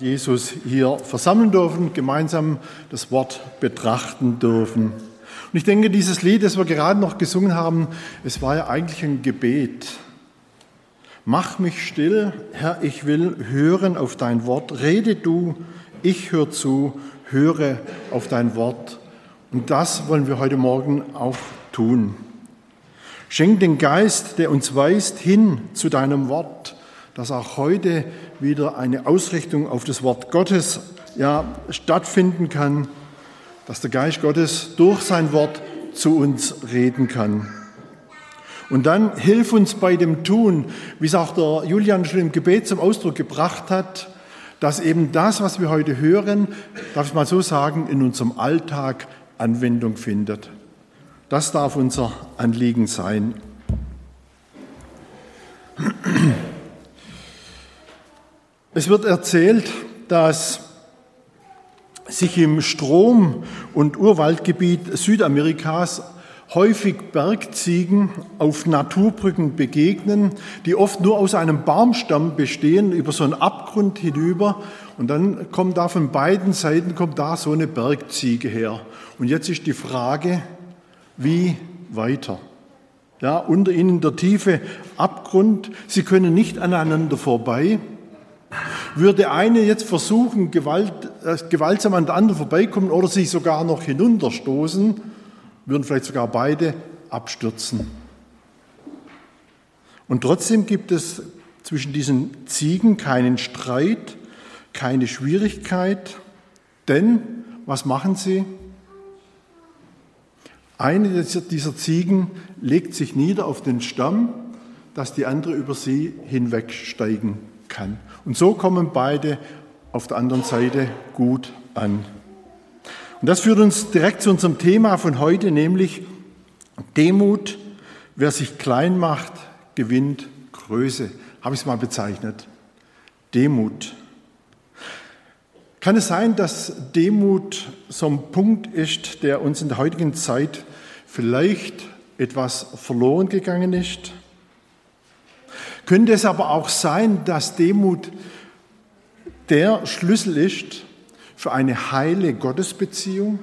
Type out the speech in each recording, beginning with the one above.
Jesus hier versammeln dürfen, gemeinsam das Wort betrachten dürfen. Und ich denke, dieses Lied, das wir gerade noch gesungen haben, es war ja eigentlich ein Gebet. Mach mich still, Herr, ich will hören auf dein Wort. Rede du, ich höre zu, höre auf dein Wort. Und das wollen wir heute Morgen auch tun. Schenk den Geist, der uns weist, hin zu deinem Wort dass auch heute wieder eine Ausrichtung auf das Wort Gottes ja, stattfinden kann, dass der Geist Gottes durch sein Wort zu uns reden kann. Und dann hilf uns bei dem Tun, wie es auch der Julian schon im Gebet zum Ausdruck gebracht hat, dass eben das, was wir heute hören, darf ich mal so sagen, in unserem Alltag Anwendung findet. Das darf unser Anliegen sein. Es wird erzählt, dass sich im Strom- und Urwaldgebiet Südamerikas häufig Bergziegen auf Naturbrücken begegnen, die oft nur aus einem Baumstamm bestehen, über so einen Abgrund hinüber. Und dann kommt da von beiden Seiten kommt da so eine Bergziege her. Und jetzt ist die Frage, wie weiter? Ja, unter ihnen der tiefe Abgrund. Sie können nicht aneinander vorbei. Würde eine jetzt versuchen, Gewalt, äh, gewaltsam an der anderen vorbeikommen oder sich sogar noch hinunterstoßen, würden vielleicht sogar beide abstürzen. Und trotzdem gibt es zwischen diesen Ziegen keinen Streit, keine Schwierigkeit, denn was machen sie? Eine dieser Ziegen legt sich nieder auf den Stamm, dass die andere über sie hinwegsteigen kann. Und so kommen beide auf der anderen Seite gut an. Und das führt uns direkt zu unserem Thema von heute, nämlich Demut. Wer sich klein macht, gewinnt Größe. Habe ich es mal bezeichnet. Demut. Kann es sein, dass Demut so ein Punkt ist, der uns in der heutigen Zeit vielleicht etwas verloren gegangen ist? Könnte es aber auch sein, dass Demut der Schlüssel ist für eine heile Gottesbeziehung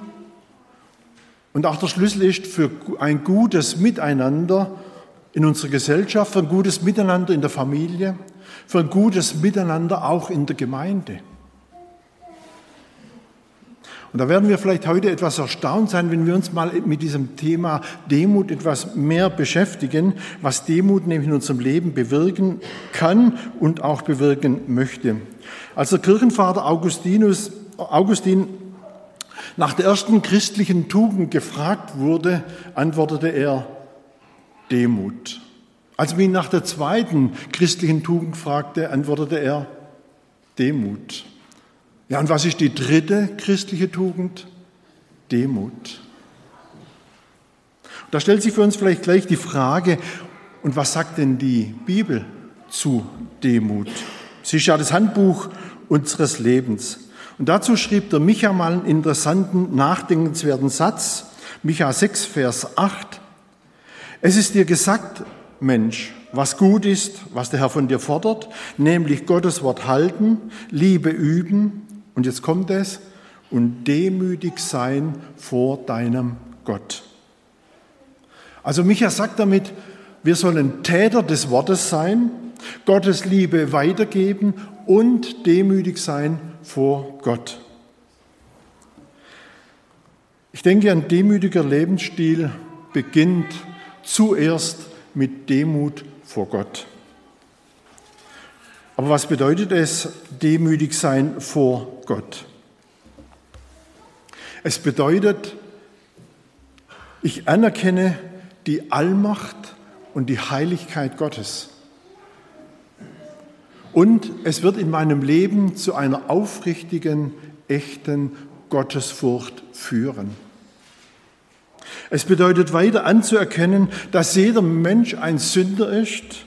und auch der Schlüssel ist für ein gutes Miteinander in unserer Gesellschaft, für ein gutes Miteinander in der Familie, für ein gutes Miteinander auch in der Gemeinde. Und da werden wir vielleicht heute etwas erstaunt sein, wenn wir uns mal mit diesem Thema Demut etwas mehr beschäftigen, was Demut nämlich in unserem Leben bewirken kann und auch bewirken möchte. Als der Kirchenvater Augustinus, Augustin nach der ersten christlichen Tugend gefragt wurde, antwortete er Demut. Als man ihn nach der zweiten christlichen Tugend fragte, antwortete er Demut. Ja, und was ist die dritte christliche Tugend? Demut. Da stellt sich für uns vielleicht gleich die Frage, und was sagt denn die Bibel zu Demut? Sie ist ja das Handbuch unseres Lebens. Und dazu schrieb der Micha mal einen interessanten, nachdenkenswerten Satz, Micha 6, Vers 8. Es ist dir gesagt, Mensch, was gut ist, was der Herr von dir fordert, nämlich Gottes Wort halten, Liebe üben, und jetzt kommt es, und demütig sein vor deinem Gott. Also Micha sagt damit, wir sollen Täter des Wortes sein, Gottes Liebe weitergeben und demütig sein vor Gott. Ich denke, ein demütiger Lebensstil beginnt zuerst mit Demut vor Gott. Aber was bedeutet es, demütig sein vor Gott? Es bedeutet, ich anerkenne die Allmacht und die Heiligkeit Gottes. Und es wird in meinem Leben zu einer aufrichtigen, echten Gottesfurcht führen. Es bedeutet weiter anzuerkennen, dass jeder Mensch ein Sünder ist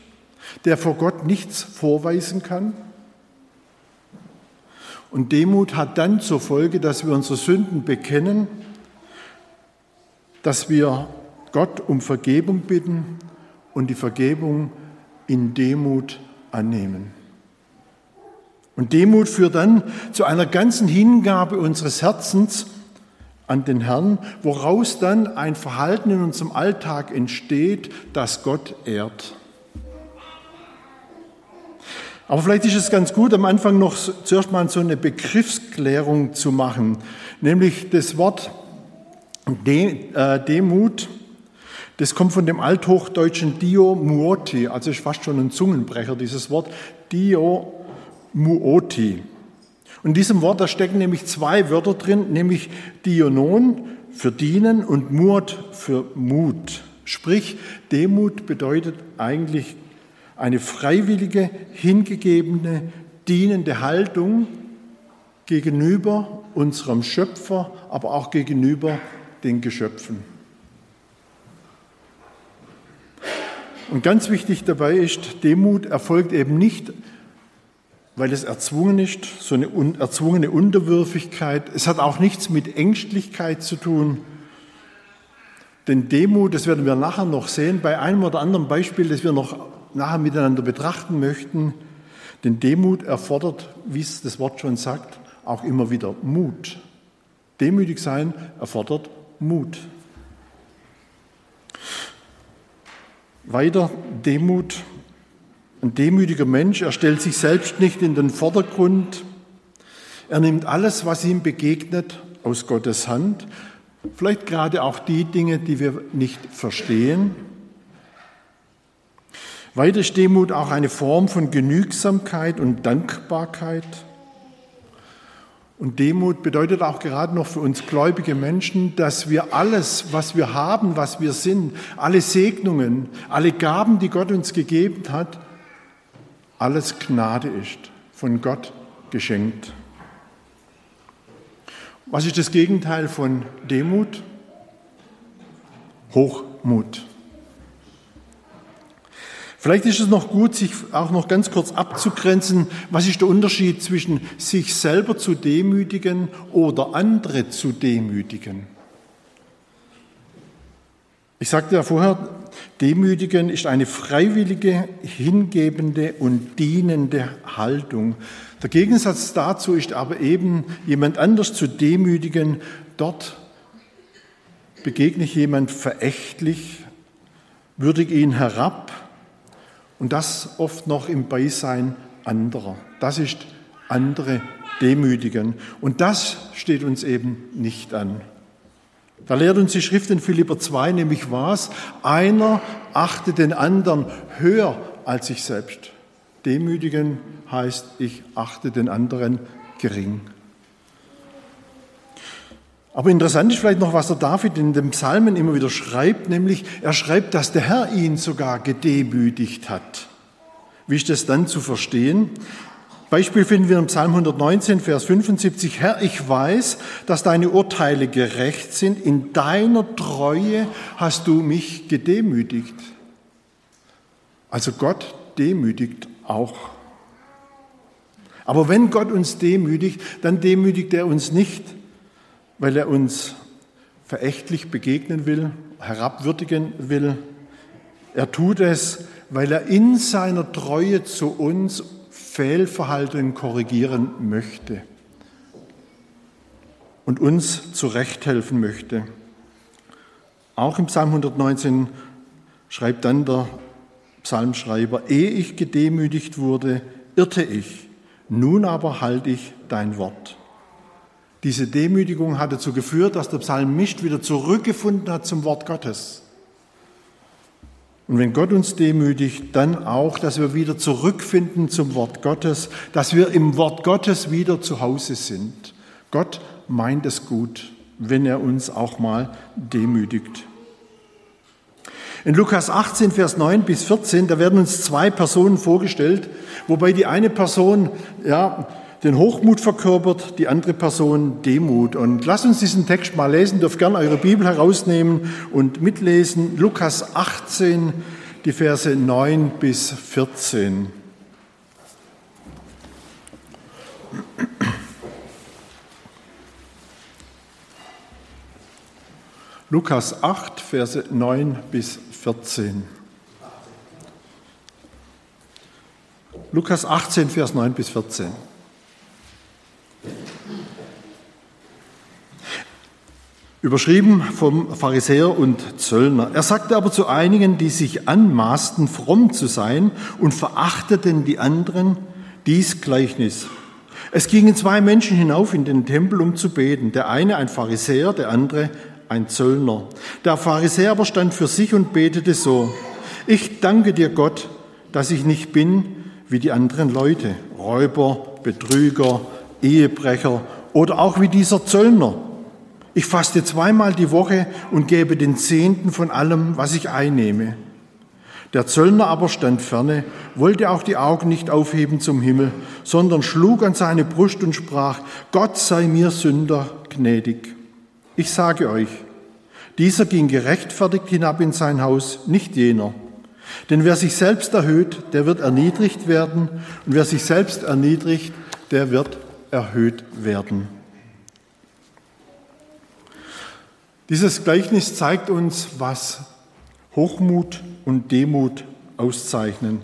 der vor Gott nichts vorweisen kann. Und Demut hat dann zur Folge, dass wir unsere Sünden bekennen, dass wir Gott um Vergebung bitten und die Vergebung in Demut annehmen. Und Demut führt dann zu einer ganzen Hingabe unseres Herzens an den Herrn, woraus dann ein Verhalten in unserem Alltag entsteht, das Gott ehrt. Aber vielleicht ist es ganz gut, am Anfang noch zuerst mal so eine Begriffsklärung zu machen, nämlich das Wort äh, Demut, das kommt von dem althochdeutschen Dio muoti, also ist fast schon ein Zungenbrecher, dieses Wort Dio muoti. Und in diesem Wort, da stecken nämlich zwei Wörter drin, nämlich Dionon für dienen und Muot für Mut. Sprich, Demut bedeutet eigentlich eine freiwillige, hingegebene, dienende Haltung gegenüber unserem Schöpfer, aber auch gegenüber den Geschöpfen. Und ganz wichtig dabei ist, Demut erfolgt eben nicht, weil es erzwungen ist, so eine erzwungene Unterwürfigkeit. Es hat auch nichts mit Ängstlichkeit zu tun. Denn Demut, das werden wir nachher noch sehen, bei einem oder anderen Beispiel, das wir noch nachher miteinander betrachten möchten. Denn Demut erfordert, wie es das Wort schon sagt, auch immer wieder Mut. Demütig sein erfordert Mut. Weiter Demut. Ein demütiger Mensch, er stellt sich selbst nicht in den Vordergrund. Er nimmt alles, was ihm begegnet, aus Gottes Hand. Vielleicht gerade auch die Dinge, die wir nicht verstehen. Weiter ist Demut auch eine Form von Genügsamkeit und Dankbarkeit. Und Demut bedeutet auch gerade noch für uns gläubige Menschen, dass wir alles, was wir haben, was wir sind, alle Segnungen, alle Gaben, die Gott uns gegeben hat, alles Gnade ist, von Gott geschenkt. Was ist das Gegenteil von Demut? Hochmut. Vielleicht ist es noch gut, sich auch noch ganz kurz abzugrenzen, was ist der Unterschied zwischen sich selber zu demütigen oder andere zu demütigen. Ich sagte ja vorher, demütigen ist eine freiwillige, hingebende und dienende Haltung. Der Gegensatz dazu ist aber eben, jemand anders zu demütigen, dort begegne ich jemand verächtlich, würdige ihn herab, und das oft noch im Beisein anderer. Das ist andere demütigen. Und das steht uns eben nicht an. Da lehrt uns die Schrift in Philipper 2 nämlich was? Einer achte den anderen höher als sich selbst. Demütigen heißt, ich achte den anderen gering. Aber interessant ist vielleicht noch, was der David in den Psalmen immer wieder schreibt, nämlich er schreibt, dass der Herr ihn sogar gedemütigt hat. Wie ist das dann zu verstehen? Beispiel finden wir im Psalm 119, Vers 75. Herr, ich weiß, dass deine Urteile gerecht sind. In deiner Treue hast du mich gedemütigt. Also Gott demütigt auch. Aber wenn Gott uns demütigt, dann demütigt er uns nicht weil er uns verächtlich begegnen will, herabwürdigen will. Er tut es, weil er in seiner Treue zu uns Fehlverhalten korrigieren möchte und uns zurechthelfen möchte. Auch im Psalm 119 schreibt dann der Psalmschreiber, ehe ich gedemütigt wurde, irrte ich, nun aber halte ich dein Wort. Diese Demütigung hat dazu geführt, dass der Psalmist wieder zurückgefunden hat zum Wort Gottes. Und wenn Gott uns demütigt, dann auch, dass wir wieder zurückfinden zum Wort Gottes, dass wir im Wort Gottes wieder zu Hause sind. Gott meint es gut, wenn er uns auch mal demütigt. In Lukas 18, Vers 9 bis 14, da werden uns zwei Personen vorgestellt, wobei die eine Person, ja, den Hochmut verkörpert, die andere Person Demut. Und lasst uns diesen Text mal lesen, dürft gerne eure Bibel herausnehmen und mitlesen. Lukas 18, die Verse 9 bis 14. Lukas 8, Verse 9 bis 14. Lukas 18, Vers 9 bis 14. Überschrieben vom Pharisäer und Zöllner. Er sagte aber zu einigen, die sich anmaßten, fromm zu sein und verachteten die anderen, dies Gleichnis. Es gingen zwei Menschen hinauf in den Tempel, um zu beten. Der eine ein Pharisäer, der andere ein Zöllner. Der Pharisäer aber stand für sich und betete so. Ich danke dir, Gott, dass ich nicht bin wie die anderen Leute, Räuber, Betrüger, Ehebrecher oder auch wie dieser Zöllner. Ich faste zweimal die Woche und gebe den Zehnten von allem, was ich einnehme. Der Zöllner aber stand ferne, wollte auch die Augen nicht aufheben zum Himmel, sondern schlug an seine Brust und sprach, Gott sei mir Sünder gnädig. Ich sage euch, dieser ging gerechtfertigt hinab in sein Haus, nicht jener. Denn wer sich selbst erhöht, der wird erniedrigt werden, und wer sich selbst erniedrigt, der wird erhöht werden. Dieses Gleichnis zeigt uns, was Hochmut und Demut auszeichnen.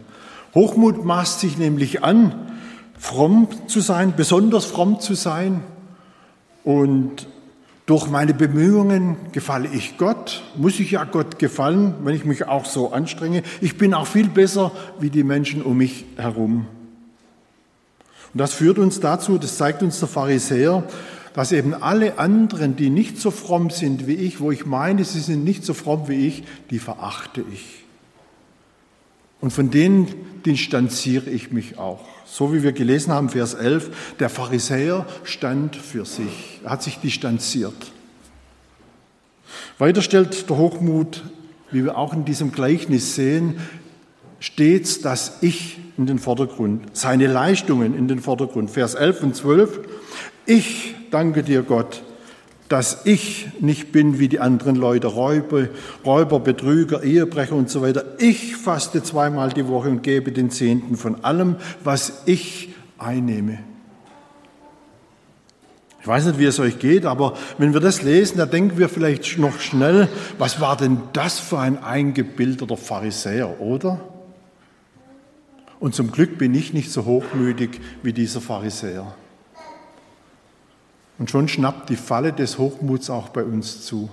Hochmut maßt sich nämlich an, fromm zu sein, besonders fromm zu sein. Und durch meine Bemühungen gefalle ich Gott, muss ich ja Gott gefallen, wenn ich mich auch so anstrenge. Ich bin auch viel besser wie die Menschen um mich herum. Und das führt uns dazu, das zeigt uns der Pharisäer, dass eben alle anderen, die nicht so fromm sind wie ich, wo ich meine, sie sind nicht so fromm wie ich, die verachte ich. Und von denen distanziere ich mich auch. So wie wir gelesen haben, Vers 11, der Pharisäer stand für sich, er hat sich distanziert. Weiter stellt der Hochmut, wie wir auch in diesem Gleichnis sehen, stets das Ich in den Vordergrund, seine Leistungen in den Vordergrund. Vers 11 und 12, ich danke dir, Gott, dass ich nicht bin wie die anderen Leute, Räuber, Räuber, Betrüger, Ehebrecher und so weiter. Ich faste zweimal die Woche und gebe den Zehnten von allem, was ich einnehme. Ich weiß nicht, wie es euch geht, aber wenn wir das lesen, da denken wir vielleicht noch schnell, was war denn das für ein eingebildeter Pharisäer, oder? Und zum Glück bin ich nicht so hochmütig wie dieser Pharisäer. Und schon schnappt die Falle des Hochmuts auch bei uns zu,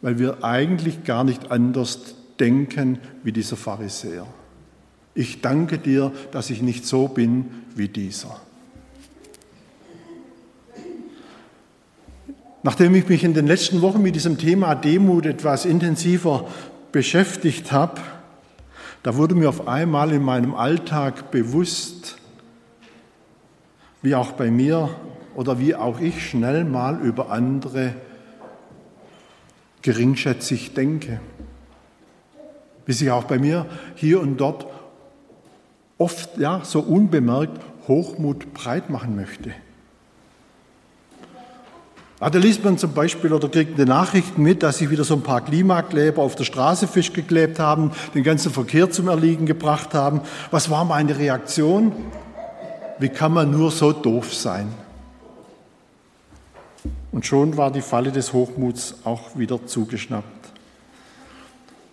weil wir eigentlich gar nicht anders denken wie dieser Pharisäer. Ich danke dir, dass ich nicht so bin wie dieser. Nachdem ich mich in den letzten Wochen mit diesem Thema Demut etwas intensiver beschäftigt habe, da wurde mir auf einmal in meinem Alltag bewusst, wie auch bei mir oder wie auch ich schnell mal über andere geringschätzig denke. Wie sich auch bei mir hier und dort oft ja, so unbemerkt Hochmut breit machen möchte. Ja, da liest man zum Beispiel oder kriegt eine Nachricht mit, dass sich wieder so ein paar Klimakleber auf der Straße Fisch geklebt haben, den ganzen Verkehr zum Erliegen gebracht haben. Was war meine Reaktion? Wie kann man nur so doof sein? Und schon war die Falle des Hochmuts auch wieder zugeschnappt.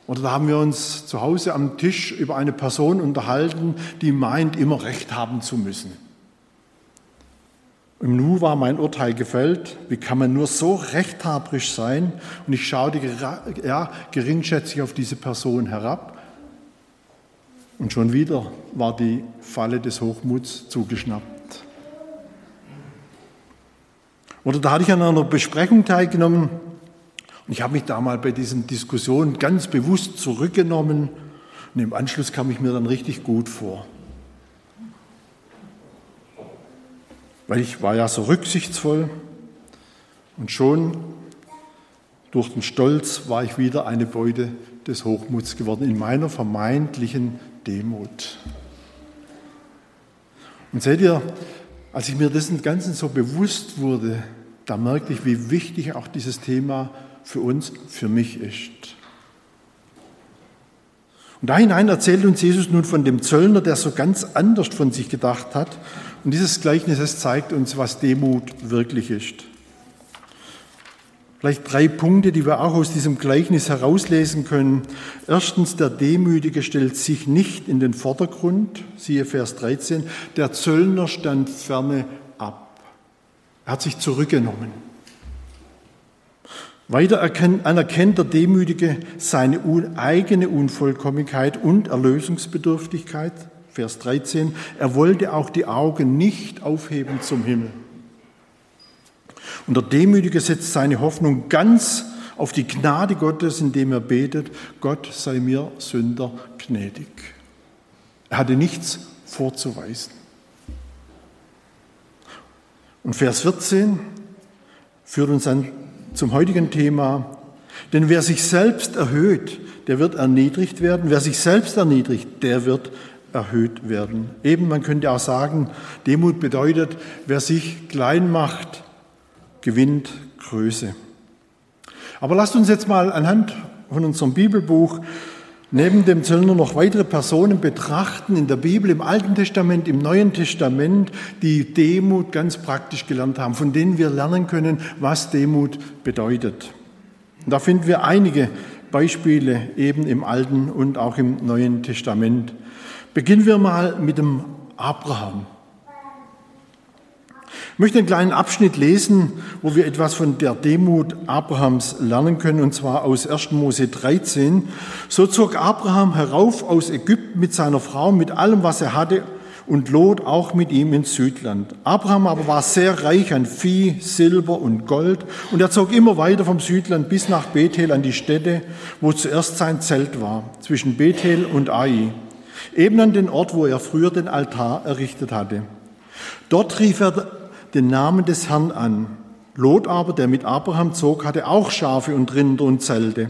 Oder da haben wir uns zu Hause am Tisch über eine Person unterhalten, die meint, immer Recht haben zu müssen. Im Nu war mein Urteil gefällt. Wie kann man nur so rechthaberisch sein? Und ich schaute ja, geringschätzig auf diese Person herab. Und schon wieder war die Falle des Hochmuts zugeschnappt. Oder da hatte ich an einer Besprechung teilgenommen und ich habe mich da mal bei diesen Diskussionen ganz bewusst zurückgenommen und im Anschluss kam ich mir dann richtig gut vor. Weil ich war ja so rücksichtsvoll und schon durch den Stolz war ich wieder eine Beute des Hochmuts geworden in meiner vermeintlichen Demut. Und seht ihr, als ich mir dessen Ganzen so bewusst wurde, da merkte ich, wie wichtig auch dieses Thema für uns, für mich ist. Und da hinein erzählt uns Jesus nun von dem Zöllner, der so ganz anders von sich gedacht hat. Und dieses Gleichnis zeigt uns, was Demut wirklich ist. Vielleicht drei Punkte, die wir auch aus diesem Gleichnis herauslesen können. Erstens, der Demütige stellt sich nicht in den Vordergrund, siehe Vers 13. Der Zöllner stand ferne ab. Er hat sich zurückgenommen. Weiter anerkennt der Demütige seine eigene Unvollkommenheit und Erlösungsbedürftigkeit. Vers 13. Er wollte auch die Augen nicht aufheben zum Himmel. Und der Demütige setzt seine Hoffnung ganz auf die Gnade Gottes, indem er betet, Gott sei mir Sünder gnädig. Er hatte nichts vorzuweisen. Und Vers 14 führt uns dann zum heutigen Thema. Denn wer sich selbst erhöht, der wird erniedrigt werden. Wer sich selbst erniedrigt, der wird erhöht werden. Eben, man könnte auch sagen, Demut bedeutet, wer sich klein macht, gewinnt Größe. Aber lasst uns jetzt mal anhand von unserem Bibelbuch neben dem Zöllner noch weitere Personen betrachten in der Bibel, im Alten Testament, im Neuen Testament, die Demut ganz praktisch gelernt haben, von denen wir lernen können, was Demut bedeutet. Da finden wir einige Beispiele eben im Alten und auch im Neuen Testament. Beginnen wir mal mit dem Abraham. Ich möchte einen kleinen Abschnitt lesen, wo wir etwas von der Demut Abrahams lernen können, und zwar aus 1. Mose 13. So zog Abraham herauf aus Ägypten mit seiner Frau, mit allem, was er hatte, und Lot auch mit ihm ins Südland. Abraham aber war sehr reich an Vieh, Silber und Gold, und er zog immer weiter vom Südland bis nach Bethel an die Stätte, wo zuerst sein Zelt war, zwischen Bethel und Ai, eben an den Ort, wo er früher den Altar errichtet hatte. Dort rief er den Namen des Herrn an. Lot aber, der mit Abraham zog, hatte auch Schafe und Rinder und Zelte.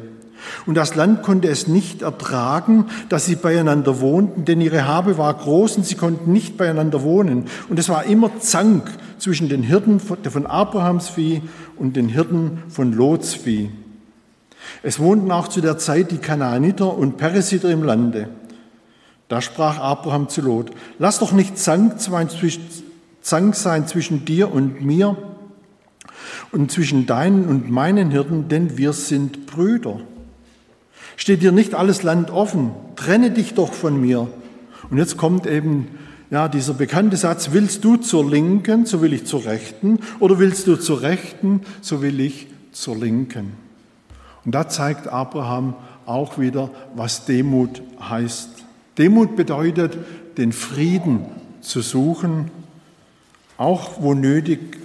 Und das Land konnte es nicht ertragen, dass sie beieinander wohnten, denn ihre Habe war groß und sie konnten nicht beieinander wohnen. Und es war immer Zank zwischen den Hirten von Abrahams Vieh und den Hirten von Lots Vieh. Es wohnten auch zu der Zeit die Kanaaniter und Peresiter im Lande. Da sprach Abraham zu Lot, lass doch nicht Zank sein zwischen dir und mir und zwischen deinen und meinen Hirten, denn wir sind Brüder. Steht dir nicht alles Land offen? Trenne dich doch von mir. Und jetzt kommt eben ja, dieser bekannte Satz, willst du zur Linken, so will ich zur Rechten, oder willst du zur Rechten, so will ich zur Linken. Und da zeigt Abraham auch wieder, was Demut heißt. Demut bedeutet, den Frieden zu suchen auch wo nötig,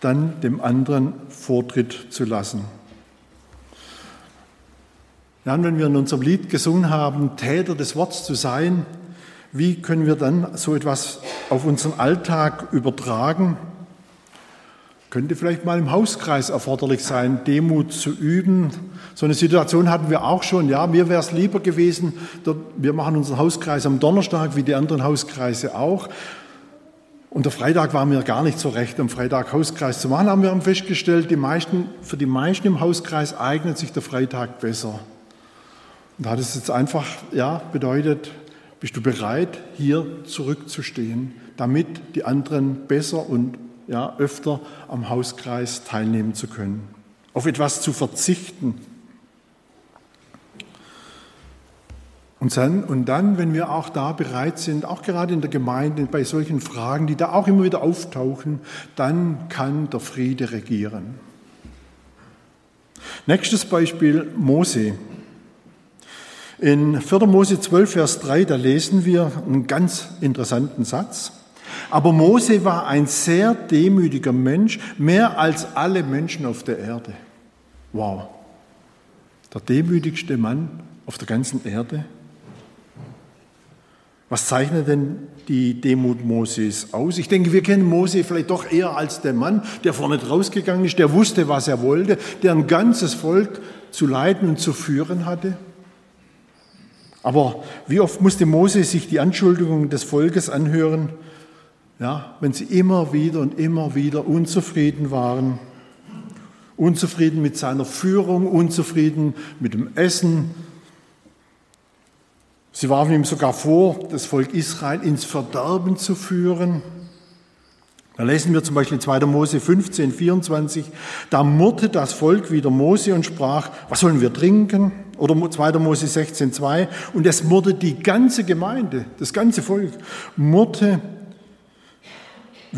dann dem anderen Vortritt zu lassen. Und wenn wir in unserem Lied gesungen haben, Täter des Wortes zu sein, wie können wir dann so etwas auf unseren Alltag übertragen? Könnte vielleicht mal im Hauskreis erforderlich sein, Demut zu üben. So eine Situation hatten wir auch schon. Ja, mir wäre es lieber gewesen, wir machen unseren Hauskreis am Donnerstag, wie die anderen Hauskreise auch. Und der Freitag war mir gar nicht so recht, am Freitag Hauskreis zu machen. Aber wir haben festgestellt, die meisten, für die meisten im Hauskreis eignet sich der Freitag besser. Und da hat es jetzt einfach ja, bedeutet, bist du bereit, hier zurückzustehen, damit die anderen besser und ja, öfter am Hauskreis teilnehmen zu können. Auf etwas zu verzichten, Und dann, und dann, wenn wir auch da bereit sind, auch gerade in der Gemeinde, bei solchen Fragen, die da auch immer wieder auftauchen, dann kann der Friede regieren. Nächstes Beispiel Mose. In 4. Mose 12, Vers 3, da lesen wir einen ganz interessanten Satz. Aber Mose war ein sehr demütiger Mensch, mehr als alle Menschen auf der Erde. Wow. Der demütigste Mann auf der ganzen Erde. Was zeichnet denn die Demut Moses aus? Ich denke, wir kennen Mose vielleicht doch eher als den Mann, der vorne rausgegangen ist, der wusste, was er wollte, der ein ganzes Volk zu leiten und zu führen hatte. Aber wie oft musste Mose sich die Anschuldigungen des Volkes anhören, ja, wenn sie immer wieder und immer wieder unzufrieden waren, unzufrieden mit seiner Führung, unzufrieden mit dem Essen, Sie warfen ihm sogar vor, das Volk Israel ins Verderben zu führen. Da lesen wir zum Beispiel in 2. Mose 15, 24, da murrte das Volk wieder Mose und sprach, was sollen wir trinken? Oder 2. Mose 16, 2, und es murrte die ganze Gemeinde, das ganze Volk, murrte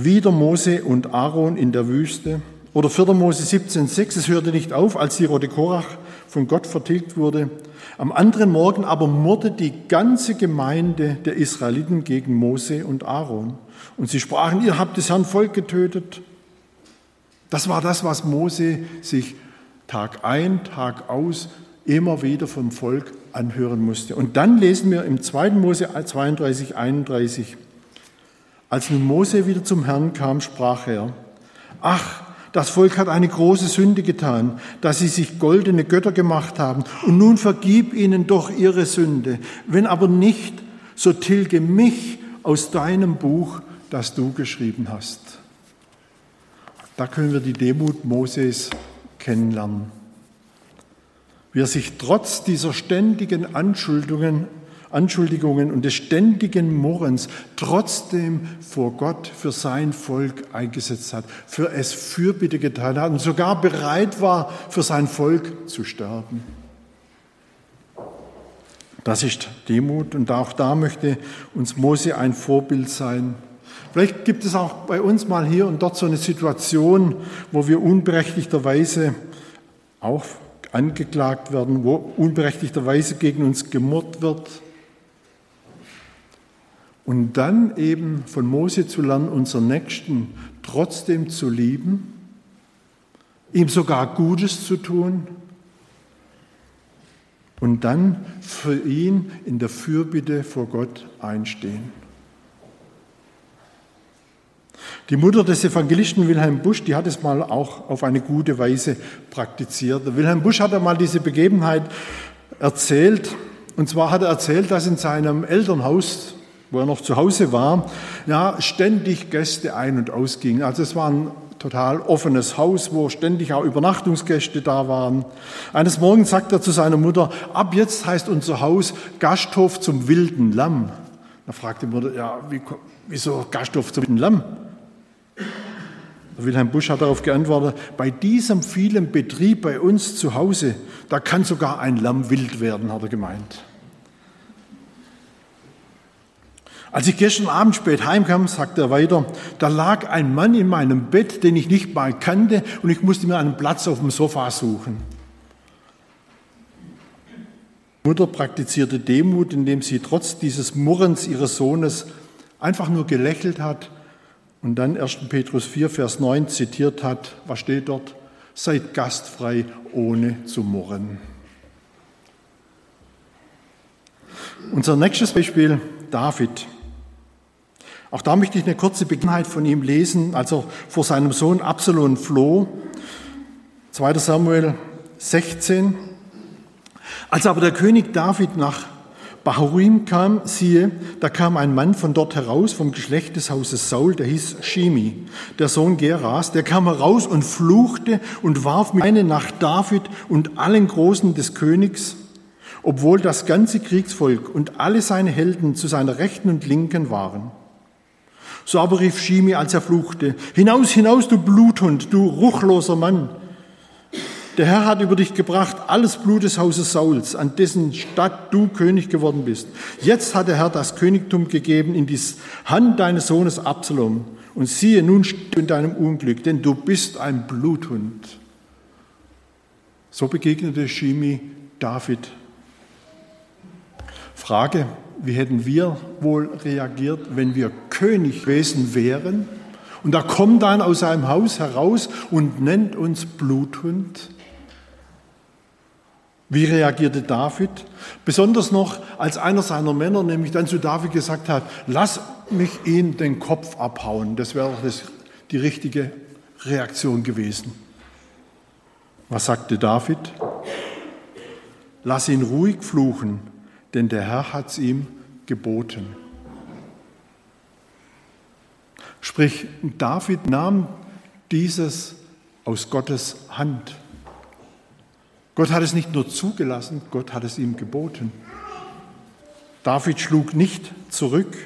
wieder Mose und Aaron in der Wüste. Oder 4. Mose 17,6, es hörte nicht auf, als die Rote Korach von Gott vertilgt wurde. Am anderen Morgen aber murrte die ganze Gemeinde der Israeliten gegen Mose und Aaron. Und sie sprachen, ihr habt das Herrn Volk getötet. Das war das, was Mose sich Tag ein, Tag aus immer wieder vom Volk anhören musste. Und dann lesen wir im 2. Mose 32, 31, als nun Mose wieder zum Herrn kam, sprach er, ach, das Volk hat eine große Sünde getan, dass sie sich goldene Götter gemacht haben. Und nun vergib ihnen doch ihre Sünde. Wenn aber nicht, so tilge mich aus deinem Buch, das du geschrieben hast. Da können wir die Demut Moses kennenlernen. Wie er sich trotz dieser ständigen Anschuldigungen Anschuldigungen und des ständigen Murrens trotzdem vor Gott für sein Volk eingesetzt hat, für es Fürbitte getan hat und sogar bereit war, für sein Volk zu sterben. Das ist Demut und auch da möchte uns Mose ein Vorbild sein. Vielleicht gibt es auch bei uns mal hier und dort so eine Situation, wo wir unberechtigterweise auch angeklagt werden, wo unberechtigterweise gegen uns gemurrt wird und dann eben von Mose zu lernen, unseren Nächsten trotzdem zu lieben, ihm sogar Gutes zu tun und dann für ihn in der Fürbitte vor Gott einstehen. Die Mutter des Evangelisten Wilhelm Busch, die hat es mal auch auf eine gute Weise praktiziert. Wilhelm Busch hat einmal diese Begebenheit erzählt. Und zwar hat er erzählt, dass in seinem Elternhaus wo er noch zu Hause war, ja, ständig Gäste ein- und ausgingen. Also es war ein total offenes Haus, wo ständig auch Übernachtungsgäste da waren. Eines Morgens sagt er zu seiner Mutter, ab jetzt heißt unser Haus Gasthof zum wilden Lamm. Da fragt die Mutter, ja, wie, wieso Gasthof zum wilden Lamm? Wilhelm Busch hat darauf geantwortet, bei diesem vielen Betrieb bei uns zu Hause, da kann sogar ein Lamm wild werden, hat er gemeint. Als ich gestern Abend spät heimkam, sagte er weiter, da lag ein Mann in meinem Bett, den ich nicht mal kannte, und ich musste mir einen Platz auf dem Sofa suchen. Die Mutter praktizierte Demut, indem sie trotz dieses Murrens ihres Sohnes einfach nur gelächelt hat und dann 1. Petrus 4, Vers 9 zitiert hat. Was steht dort? Seid gastfrei, ohne zu murren. Unser nächstes Beispiel, David. Auch da möchte ich eine kurze Begebenheit von ihm lesen, als er vor seinem Sohn Absalom floh. 2. Samuel 16. Als aber der König David nach Bahurim kam, siehe, da kam ein Mann von dort heraus, vom Geschlecht des Hauses Saul, der hieß Shimi, der Sohn Geras, der kam heraus und fluchte und warf mit eine nach David und allen Großen des Königs, obwohl das ganze Kriegsvolk und alle seine Helden zu seiner Rechten und Linken waren. So aber rief Shimi, als er fluchte, hinaus, hinaus, du Bluthund, du ruchloser Mann. Der Herr hat über dich gebracht alles Blut des Hauses Sauls, an dessen Stadt du König geworden bist. Jetzt hat der Herr das Königtum gegeben in die Hand deines Sohnes Absalom. Und siehe, nun in deinem Unglück, denn du bist ein Bluthund. So begegnete Shimi David. Frage, wie hätten wir wohl reagiert, wenn wir König gewesen wären? Und da kommt dann aus seinem Haus heraus und nennt uns Bluthund. Wie reagierte David? Besonders noch, als einer seiner Männer nämlich dann zu David gesagt hat, lass mich ihn den Kopf abhauen. Das wäre doch die richtige Reaktion gewesen. Was sagte David? Lass ihn ruhig fluchen, denn der Herr hat es ihm geboten. Sprich, David nahm dieses aus Gottes Hand. Gott hat es nicht nur zugelassen, Gott hat es ihm geboten. David schlug nicht zurück.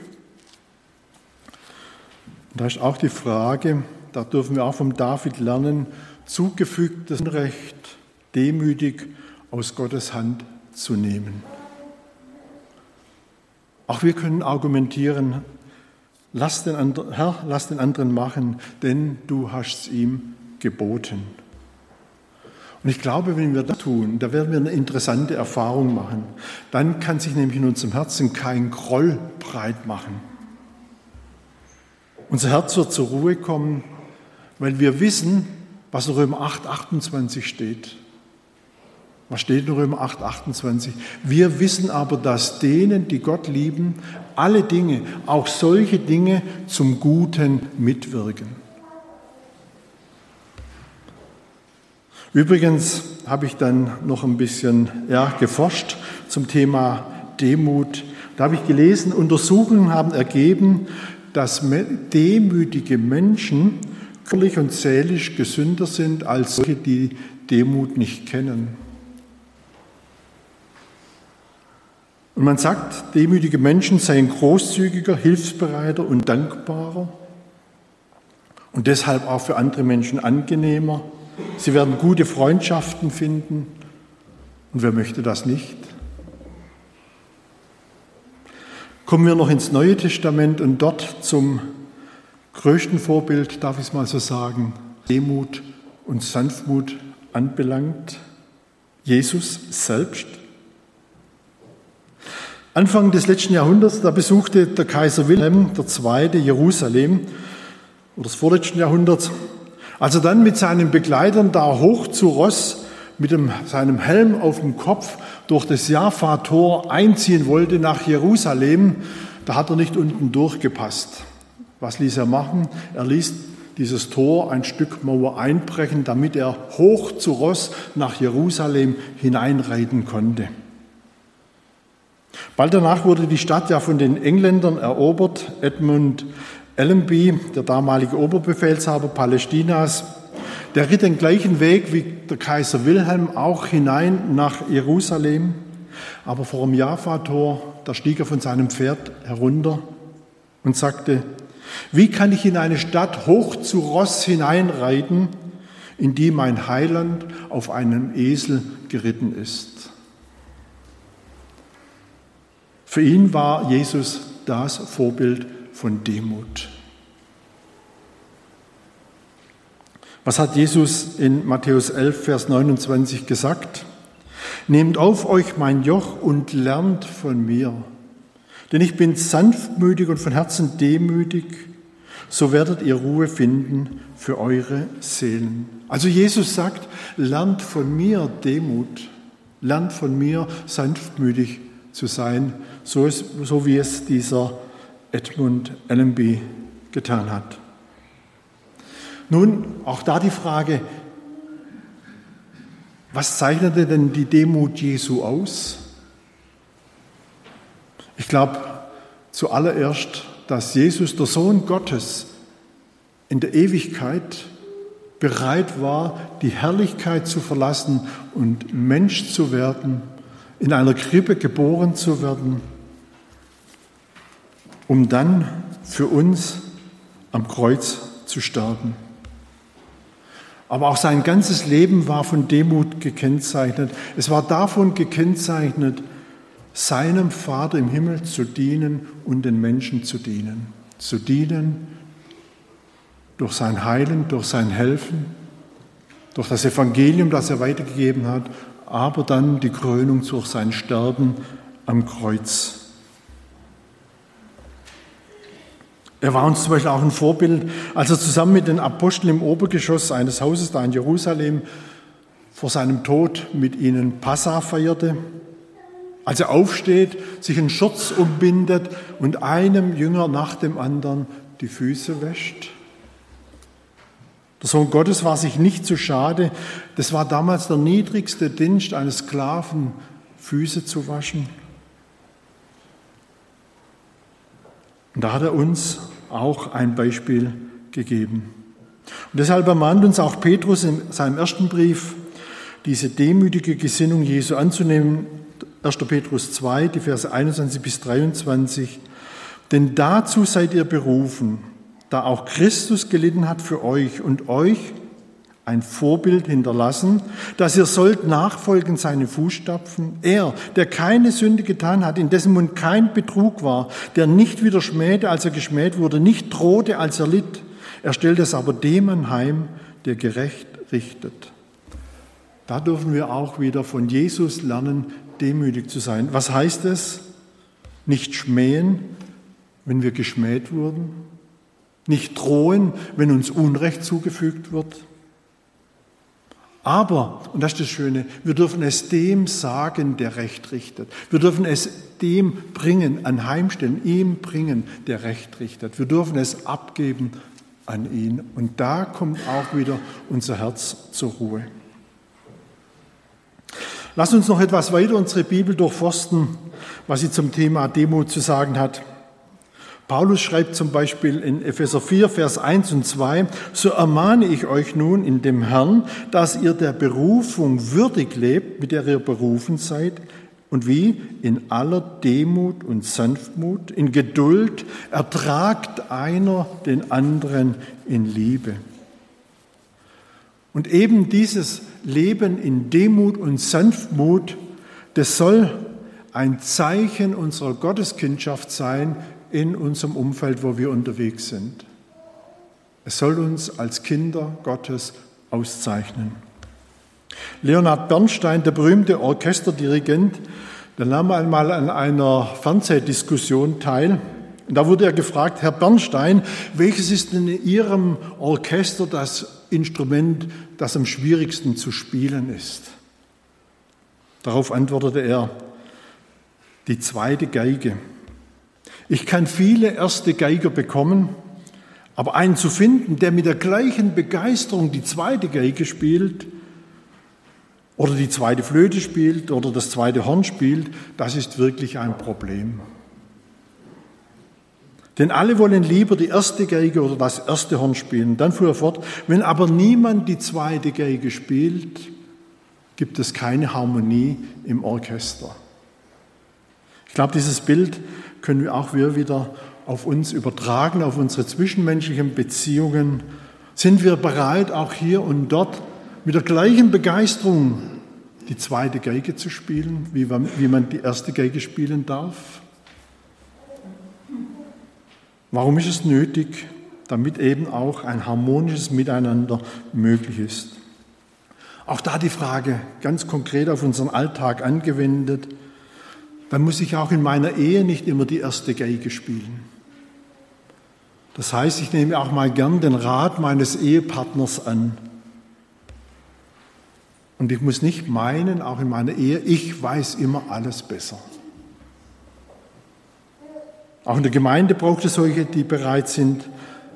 Da ist auch die Frage, da dürfen wir auch vom David lernen, zugefügtes Unrecht demütig aus Gottes Hand zu nehmen. Auch wir können argumentieren, lass den anderen, Herr, lass den anderen machen, denn du hast es ihm geboten. Und ich glaube, wenn wir das tun, da werden wir eine interessante Erfahrung machen. Dann kann sich nämlich in unserem Herzen kein Groll breit machen. Unser Herz wird zur Ruhe kommen, weil wir wissen, was in Römer 8, 28 steht. Was steht in Römer 8, 28? Wir wissen aber, dass denen, die Gott lieben, alle Dinge, auch solche Dinge zum Guten mitwirken. Übrigens habe ich dann noch ein bisschen ja, geforscht zum Thema Demut. Da habe ich gelesen, Untersuchungen haben ergeben, dass demütige Menschen körperlich und seelisch gesünder sind als solche, die Demut nicht kennen. Und man sagt, demütige Menschen seien großzügiger, hilfsbereiter und dankbarer und deshalb auch für andere Menschen angenehmer. Sie werden gute Freundschaften finden. Und wer möchte das nicht? Kommen wir noch ins Neue Testament und dort zum größten Vorbild, darf ich es mal so sagen, Demut und Sanftmut anbelangt, Jesus selbst. Anfang des letzten Jahrhunderts, da besuchte der Kaiser Wilhelm II. Jerusalem, oder des vorletzten Jahrhunderts, als er dann mit seinen Begleitern da hoch zu Ross mit dem, seinem Helm auf dem Kopf durch das Jaffa-Tor einziehen wollte nach Jerusalem, da hat er nicht unten durchgepasst. Was ließ er machen? Er ließ dieses Tor ein Stück Mauer einbrechen, damit er hoch zu Ross nach Jerusalem hineinreiten konnte. Bald danach wurde die Stadt ja von den Engländern erobert. Edmund Allenby, der damalige Oberbefehlshaber Palästinas, der ritt den gleichen Weg wie der Kaiser Wilhelm auch hinein nach Jerusalem. Aber vor dem Jaffa-Tor, da stieg er von seinem Pferd herunter und sagte, wie kann ich in eine Stadt hoch zu Ross hineinreiten, in die mein Heiland auf einem Esel geritten ist? Für ihn war Jesus das Vorbild von Demut. Was hat Jesus in Matthäus 11, Vers 29 gesagt? Nehmt auf euch mein Joch und lernt von mir, denn ich bin sanftmütig und von Herzen demütig, so werdet ihr Ruhe finden für eure Seelen. Also Jesus sagt, lernt von mir Demut, lernt von mir sanftmütig zu sein, so, ist, so wie es dieser Edmund Allenby getan hat. Nun, auch da die Frage, was zeichnete denn die Demut Jesu aus? Ich glaube zuallererst, dass Jesus, der Sohn Gottes, in der Ewigkeit bereit war, die Herrlichkeit zu verlassen und Mensch zu werden, in einer Krippe geboren zu werden, um dann für uns am Kreuz zu sterben. Aber auch sein ganzes Leben war von Demut gekennzeichnet. Es war davon gekennzeichnet, seinem Vater im Himmel zu dienen und den Menschen zu dienen. Zu dienen durch sein Heilen, durch sein Helfen, durch das Evangelium, das er weitergegeben hat, aber dann die Krönung durch sein Sterben am Kreuz. Er war uns zum Beispiel auch ein Vorbild, als er zusammen mit den Aposteln im Obergeschoss eines Hauses da in Jerusalem vor seinem Tod mit ihnen Passa feierte. Als er aufsteht, sich einen Schurz umbindet und einem Jünger nach dem anderen die Füße wäscht. Der Sohn Gottes war sich nicht zu schade. Das war damals der niedrigste Dienst eines Sklaven, Füße zu waschen. Und da hat er uns auch ein Beispiel gegeben. Und deshalb ermahnt uns auch Petrus in seinem ersten Brief, diese demütige Gesinnung Jesu anzunehmen. 1. Petrus 2, die Verse 21 bis 23. Denn dazu seid ihr berufen, da auch Christus gelitten hat für euch und euch ein Vorbild hinterlassen, dass ihr sollt nachfolgen seine Fußstapfen. Er, der keine Sünde getan hat, in dessen Mund kein Betrug war, der nicht wieder schmähte, als er geschmäht wurde, nicht drohte, als er litt. Er stellt es aber dem anheim, der gerecht richtet. Da dürfen wir auch wieder von Jesus lernen, demütig zu sein. Was heißt es? Nicht schmähen, wenn wir geschmäht wurden. Nicht drohen, wenn uns Unrecht zugefügt wird. Aber, und das ist das Schöne, wir dürfen es dem sagen, der Recht richtet. Wir dürfen es dem bringen, anheimstellen, ihm bringen, der Recht richtet. Wir dürfen es abgeben an ihn. Und da kommt auch wieder unser Herz zur Ruhe. Lass uns noch etwas weiter unsere Bibel durchforsten, was sie zum Thema Demut zu sagen hat. Paulus schreibt zum Beispiel in Epheser 4, Vers 1 und 2, so ermahne ich euch nun in dem Herrn, dass ihr der Berufung würdig lebt, mit der ihr berufen seid, und wie? In aller Demut und Sanftmut, in Geduld, ertragt einer den anderen in Liebe. Und eben dieses Leben in Demut und Sanftmut, das soll ein Zeichen unserer Gotteskindschaft sein in unserem Umfeld, wo wir unterwegs sind. Es soll uns als Kinder Gottes auszeichnen. Leonhard Bernstein, der berühmte Orchesterdirigent, der nahm einmal an einer Fernsehdiskussion teil. Da wurde er gefragt, Herr Bernstein, welches ist denn in Ihrem Orchester das Instrument, das am schwierigsten zu spielen ist? Darauf antwortete er, die zweite Geige. Ich kann viele erste Geiger bekommen, aber einen zu finden, der mit der gleichen Begeisterung die zweite Geige spielt oder die zweite Flöte spielt oder das zweite Horn spielt, das ist wirklich ein Problem. Denn alle wollen lieber die erste Geige oder das erste Horn spielen. Dann fuhr er fort, wenn aber niemand die zweite Geige spielt, gibt es keine Harmonie im Orchester. Ich glaube, dieses Bild können wir auch wieder auf uns übertragen, auf unsere zwischenmenschlichen Beziehungen. Sind wir bereit, auch hier und dort mit der gleichen Begeisterung die zweite Geige zu spielen, wie man die erste Geige spielen darf? Warum ist es nötig? Damit eben auch ein harmonisches Miteinander möglich ist. Auch da die Frage ganz konkret auf unseren Alltag angewendet dann muss ich auch in meiner Ehe nicht immer die erste Geige spielen. Das heißt, ich nehme auch mal gern den Rat meines Ehepartners an. Und ich muss nicht meinen, auch in meiner Ehe, ich weiß immer alles besser. Auch in der Gemeinde braucht es solche, die bereit sind,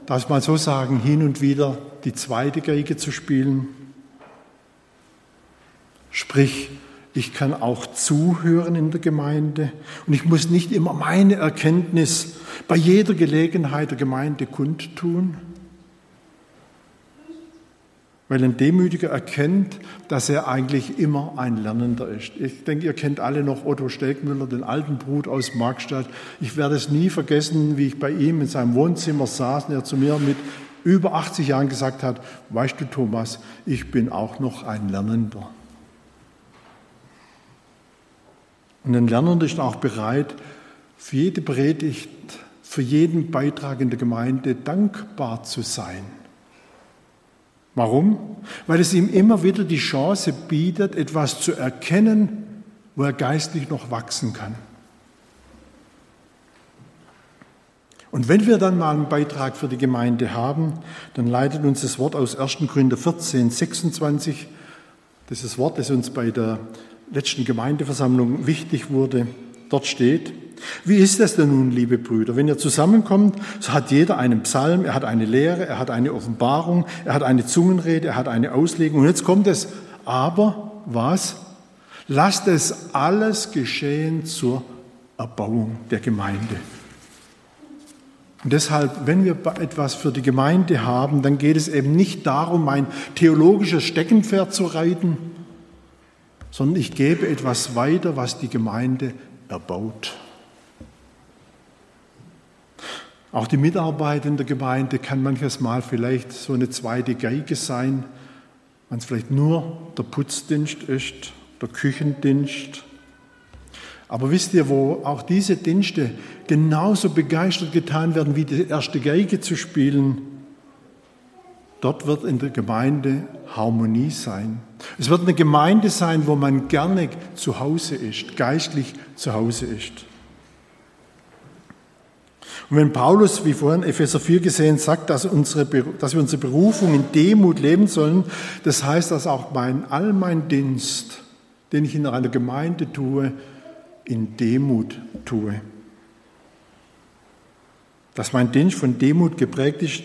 das mal so sagen, hin und wieder die zweite Geige zu spielen. Sprich, ich kann auch zuhören in der Gemeinde und ich muss nicht immer meine Erkenntnis bei jeder Gelegenheit der Gemeinde kundtun, weil ein Demütiger erkennt, dass er eigentlich immer ein Lernender ist. Ich denke, ihr kennt alle noch Otto Stelkmüller, den alten Brut aus Markstadt. Ich werde es nie vergessen, wie ich bei ihm in seinem Wohnzimmer saß und er zu mir mit über 80 Jahren gesagt hat, weißt du Thomas, ich bin auch noch ein Lernender. Und ein Lernender ist auch bereit, für jede Predigt, für jeden Beitrag in der Gemeinde dankbar zu sein. Warum? Weil es ihm immer wieder die Chance bietet, etwas zu erkennen, wo er geistlich noch wachsen kann. Und wenn wir dann mal einen Beitrag für die Gemeinde haben, dann leitet uns das Wort aus 1. Korinther 14, 26, das ist das Wort, das uns bei der letzten Gemeindeversammlung wichtig wurde. Dort steht, wie ist es denn nun, liebe Brüder? Wenn ihr zusammenkommt, so hat jeder einen Psalm, er hat eine Lehre, er hat eine Offenbarung, er hat eine Zungenrede, er hat eine Auslegung. Und jetzt kommt es, aber was? Lasst es alles geschehen zur Erbauung der Gemeinde. Und deshalb, wenn wir etwas für die Gemeinde haben, dann geht es eben nicht darum, ein theologisches Steckenpferd zu reiten, sondern ich gebe etwas weiter, was die Gemeinde erbaut. Auch die Mitarbeit in der Gemeinde kann manches Mal vielleicht so eine zweite Geige sein, wenn es vielleicht nur der Putzdienst ist, der Küchendienst. Aber wisst ihr, wo auch diese Dienste genauso begeistert getan werden, wie die erste Geige zu spielen, Dort wird in der Gemeinde Harmonie sein. Es wird eine Gemeinde sein, wo man gerne zu Hause ist, geistlich zu Hause ist. Und wenn Paulus, wie vorhin Epheser 4 gesehen, sagt, dass, unsere, dass wir unsere Berufung in Demut leben sollen, das heißt, dass auch mein, all mein Dienst, den ich in einer Gemeinde tue, in Demut tue. Dass mein Dienst von Demut geprägt ist,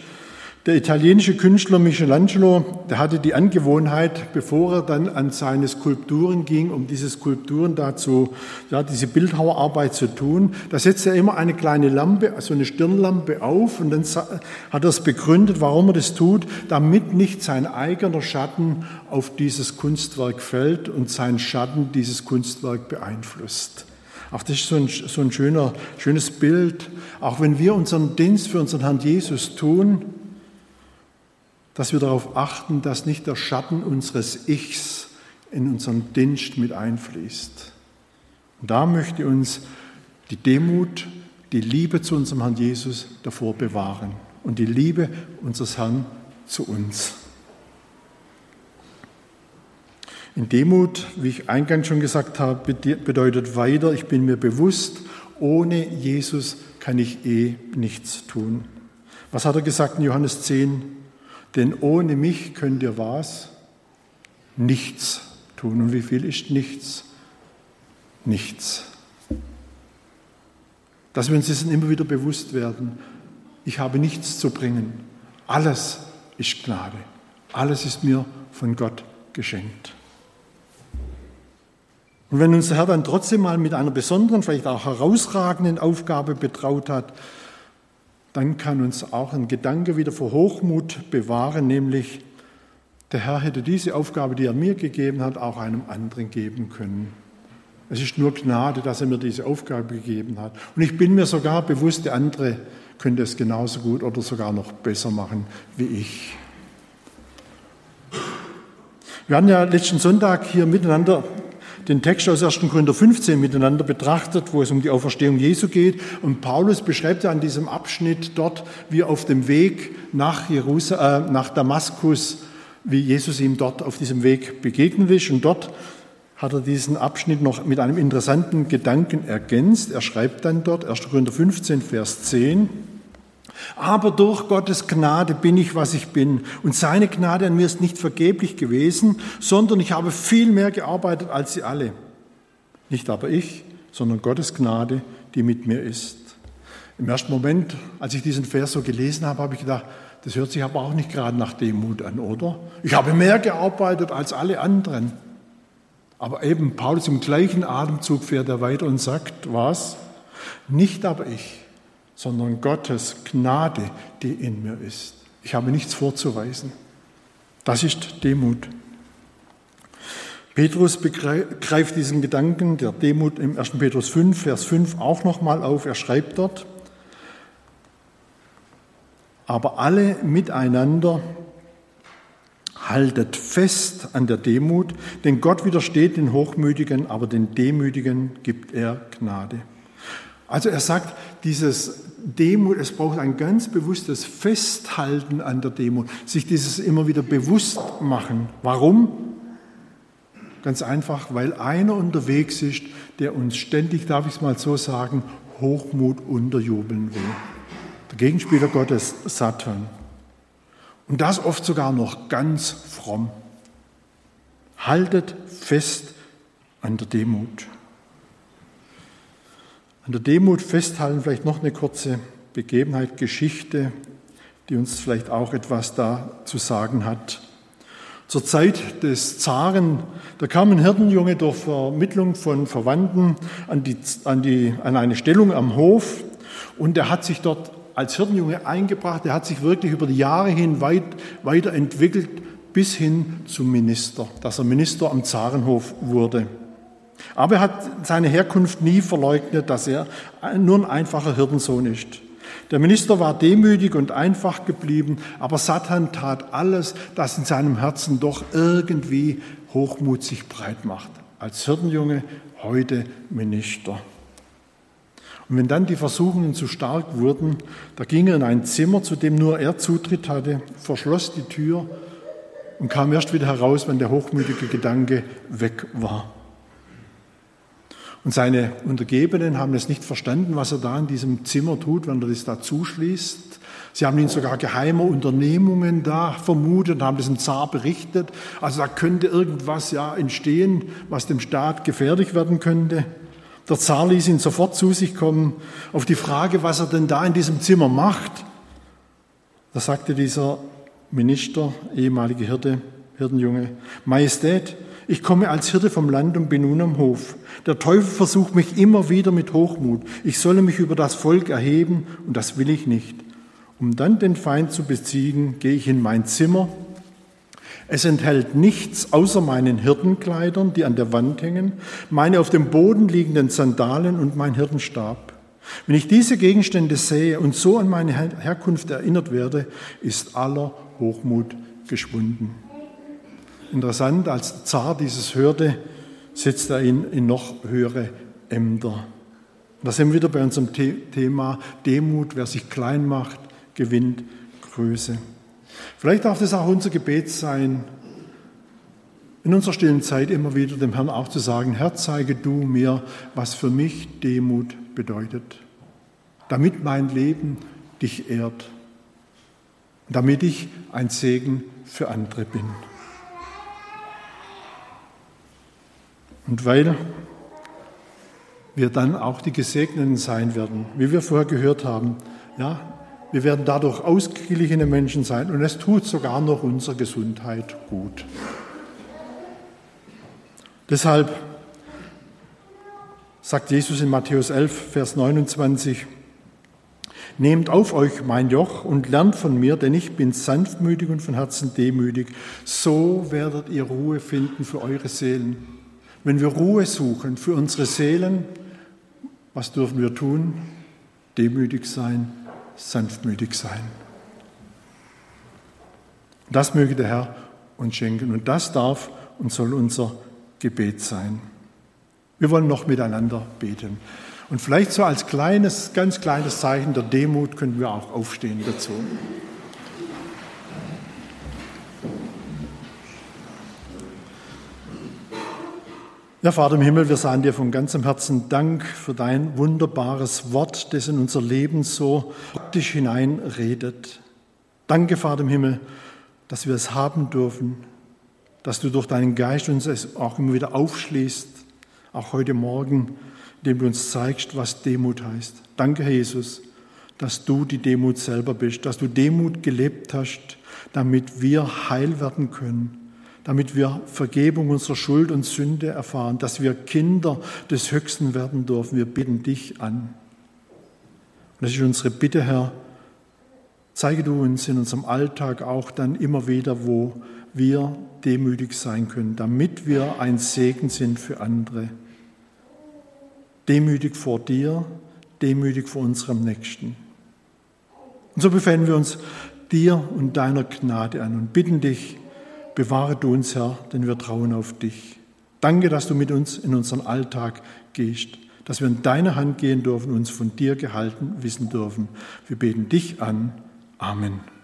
der italienische Künstler Michelangelo, der hatte die Angewohnheit, bevor er dann an seine Skulpturen ging, um diese Skulpturen dazu, ja, diese Bildhauerarbeit zu tun, da setzte er immer eine kleine Lampe, also eine Stirnlampe auf und dann hat er es begründet, warum er das tut, damit nicht sein eigener Schatten auf dieses Kunstwerk fällt und sein Schatten dieses Kunstwerk beeinflusst. Auch das ist so ein, so ein schöner, schönes Bild. Auch wenn wir unseren Dienst für unseren Herrn Jesus tun, dass wir darauf achten, dass nicht der Schatten unseres Ichs in unseren Dienst mit einfließt. Und da möchte uns die Demut, die Liebe zu unserem Herrn Jesus davor bewahren und die Liebe unseres Herrn zu uns. In Demut, wie ich eingangs schon gesagt habe, bedeutet weiter, ich bin mir bewusst, ohne Jesus kann ich eh nichts tun. Was hat er gesagt in Johannes 10? Denn ohne mich könnt ihr was? Nichts tun. Und wie viel ist nichts? Nichts. Dass wir uns dessen immer wieder bewusst werden. Ich habe nichts zu bringen. Alles ist Gnade. Alles ist mir von Gott geschenkt. Und wenn uns der Herr dann trotzdem mal mit einer besonderen, vielleicht auch herausragenden Aufgabe betraut hat, dann kann uns auch ein Gedanke wieder vor Hochmut bewahren, nämlich der Herr hätte diese Aufgabe, die er mir gegeben hat, auch einem anderen geben können. Es ist nur Gnade, dass er mir diese Aufgabe gegeben hat. Und ich bin mir sogar bewusst, der andere könnte es genauso gut oder sogar noch besser machen wie ich. Wir haben ja letzten Sonntag hier miteinander den Text aus 1. Korinther 15 miteinander betrachtet, wo es um die Auferstehung Jesu geht. Und Paulus beschreibt ja an diesem Abschnitt dort, wie auf dem Weg nach, Jerusal äh, nach Damaskus, wie Jesus ihm dort auf diesem Weg begegnet ist. Und dort hat er diesen Abschnitt noch mit einem interessanten Gedanken ergänzt. Er schreibt dann dort, 1. Korinther 15, Vers 10, aber durch Gottes Gnade bin ich, was ich bin. Und seine Gnade an mir ist nicht vergeblich gewesen, sondern ich habe viel mehr gearbeitet als sie alle. Nicht aber ich, sondern Gottes Gnade, die mit mir ist. Im ersten Moment, als ich diesen Vers so gelesen habe, habe ich gedacht, das hört sich aber auch nicht gerade nach Demut an, oder? Ich habe mehr gearbeitet als alle anderen. Aber eben Paulus im gleichen Atemzug fährt er weiter und sagt, was? Nicht aber ich, sondern Gottes Gnade, die in mir ist. Ich habe nichts vorzuweisen. Das ist Demut. Petrus begreift diesen Gedanken der Demut im 1. Petrus 5, Vers 5 auch nochmal auf. Er schreibt dort, aber alle miteinander haltet fest an der Demut, denn Gott widersteht den Hochmütigen, aber den Demütigen gibt er Gnade. Also er sagt, dieses Demut, es braucht ein ganz bewusstes Festhalten an der Demut, sich dieses immer wieder bewusst machen. Warum? Ganz einfach, weil einer unterwegs ist, der uns ständig, darf ich es mal so sagen, Hochmut unterjubeln will. Der Gegenspieler Gottes, Satan. Und das oft sogar noch ganz fromm. Haltet fest an der Demut. An der Demut festhalten, vielleicht noch eine kurze Begebenheit, Geschichte, die uns vielleicht auch etwas da zu sagen hat. Zur Zeit des Zaren, da kam ein Hirtenjunge durch Vermittlung von Verwandten an, die, an, die, an eine Stellung am Hof und er hat sich dort als Hirtenjunge eingebracht, er hat sich wirklich über die Jahre hin weit, weiterentwickelt bis hin zum Minister, dass er Minister am Zarenhof wurde. Aber er hat seine Herkunft nie verleugnet, dass er nur ein einfacher Hirtensohn ist. Der Minister war demütig und einfach geblieben, aber Satan tat alles, das in seinem Herzen doch irgendwie Hochmut sich breit macht. Als Hirtenjunge, heute Minister. Und wenn dann die Versuchungen zu stark wurden, da ging er in ein Zimmer, zu dem nur er Zutritt hatte, verschloss die Tür und kam erst wieder heraus, wenn der hochmütige Gedanke weg war. Und seine Untergebenen haben es nicht verstanden, was er da in diesem Zimmer tut, wenn er das da zuschließt. Sie haben ihn sogar geheimer Unternehmungen da vermutet und haben das dem Zar berichtet. Also da könnte irgendwas ja entstehen, was dem Staat gefährlich werden könnte. Der Zar ließ ihn sofort zu sich kommen. Auf die Frage, was er denn da in diesem Zimmer macht, da sagte dieser Minister, ehemalige Hirte, Hirtenjunge, Majestät, ich komme als Hirte vom Land und bin nun am Hof. Der Teufel versucht mich immer wieder mit Hochmut. Ich solle mich über das Volk erheben und das will ich nicht. Um dann den Feind zu besiegen, gehe ich in mein Zimmer. Es enthält nichts außer meinen Hirtenkleidern, die an der Wand hängen, meine auf dem Boden liegenden Sandalen und mein Hirtenstab. Wenn ich diese Gegenstände sehe und so an meine Herkunft erinnert werde, ist aller Hochmut geschwunden. Interessant, als Zar dieses hörte, setzt er ihn in noch höhere Ämter. Da sind wir wieder bei unserem Thema Demut. Wer sich klein macht, gewinnt Größe. Vielleicht darf das auch unser Gebet sein, in unserer stillen Zeit immer wieder dem Herrn auch zu sagen, Herr, zeige du mir, was für mich Demut bedeutet, damit mein Leben dich ehrt, damit ich ein Segen für andere bin. Und weil wir dann auch die Gesegneten sein werden, wie wir vorher gehört haben, ja, wir werden dadurch ausgeglichene Menschen sein und es tut sogar noch unserer Gesundheit gut. Deshalb sagt Jesus in Matthäus 11, Vers 29, Nehmt auf euch mein Joch und lernt von mir, denn ich bin sanftmütig und von Herzen demütig. So werdet ihr Ruhe finden für eure Seelen. Wenn wir Ruhe suchen für unsere Seelen, was dürfen wir tun? Demütig sein, sanftmütig sein. Das möge der Herr uns schenken und das darf und soll unser Gebet sein. Wir wollen noch miteinander beten. Und vielleicht so als kleines, ganz kleines Zeichen der Demut können wir auch aufstehen dazu. Ja, Vater im Himmel, wir sagen dir von ganzem Herzen Dank für dein wunderbares Wort, das in unser Leben so praktisch hineinredet. Danke, Vater im Himmel, dass wir es haben dürfen, dass du durch deinen Geist uns es auch immer wieder aufschließt, auch heute Morgen, indem du uns zeigst, was Demut heißt. Danke, Herr Jesus, dass du die Demut selber bist, dass du Demut gelebt hast, damit wir heil werden können damit wir Vergebung unserer Schuld und Sünde erfahren, dass wir Kinder des Höchsten werden dürfen. Wir bitten dich an. Und das ist unsere Bitte, Herr. Zeige du uns in unserem Alltag auch dann immer wieder, wo wir demütig sein können, damit wir ein Segen sind für andere. Demütig vor dir, demütig vor unserem Nächsten. Und so befehlen wir uns dir und deiner Gnade an und bitten dich, Bewahre du uns, Herr, denn wir trauen auf dich. Danke, dass du mit uns in unseren Alltag gehst, dass wir in deine Hand gehen dürfen, uns von dir gehalten wissen dürfen. Wir beten dich an. Amen.